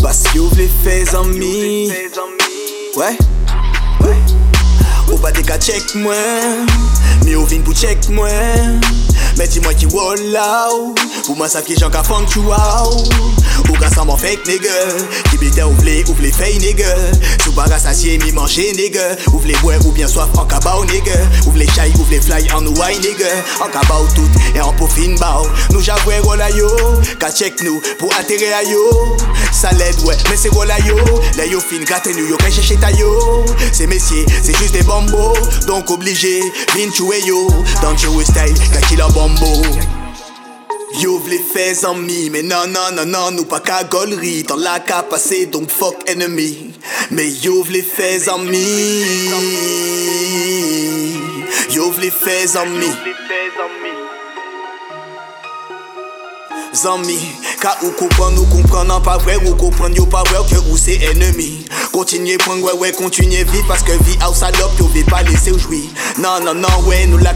zanmi Bas yo vle fè zanmi Ouais Ou pa te ka check mwen Mi ou vin pou check mwen Men di mwen ki wala ou Ou man sav ki jan ka fang chou fake nigga. Ki bite ou vle, ou vle fey nigga. Sou baga sasye mi manje nigga. Ou vle bwe ou bien soif an kabaw nigga. Ou vle chay, ou vle fly an ouay nigga. An kabaw tout, e an pou fin baw Nou javwe rola yo. Ka check nou pou atere a yo. Sa led ouais, men se rola yo. La yo fin gratte nou yo kay cheche ta yo. Se mesye, se juste des bambos Donc obligé, vin choué yo. Joe style, ka ki la bambo Yo vle fè zanmi, men nan nan nan nan Nou pa ka golri, tan la ka pase Donc fuck enemy. Men yo vle fè zanmi Yo vle fè zanmi Zanmi, ka ou kompran ou kompran nan pa vre Ou kompran yo pa vre ou ke ou pran wè wè kontinye vit Paske vi ou salop yo ve pa lese ou Nan nan nan wè nou la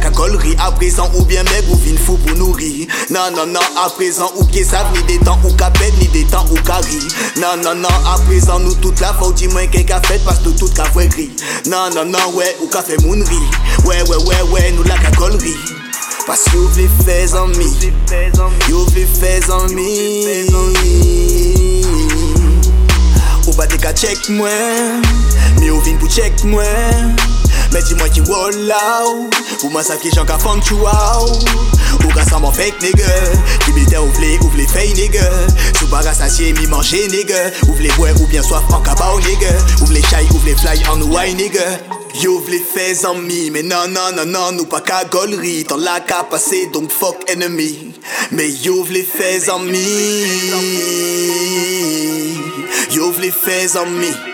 ou bien meg ou vin fou pou nou ri Nan nan nan a prezan ou ke sav Ni de tan ou ka ped ni de tan ou ka ri Nan nan nan a prezan nou tout la faw Di mwen ke ka fet pas nou tout ka vwe gri Nan nan nan wè ou ka fe moun ri Wè wè wè wè nou la ka golri Pas yo vle fè zanmi Yo vle fè zanmi Ou pa te ka check mwen Mi ou vin pou check mwen. Men di mwen ki wala ou Ou man sav ki jan ka fang chou ou Ou ka san mwen fake nigga Ki bite ou vle, ou vle fey nigga. Sou baga sasye mi manje nigga. Ou vle bwe ou bien soif an kabaw nigga. Ou vle chay, ou fly an ouay nigga. Yo vle fè zanmi, men nan nan nan nan Nou pa ka golri, tan la ka pase Donc fuck enemy. Men yo vle fè zanmi Yo vle fè zanmi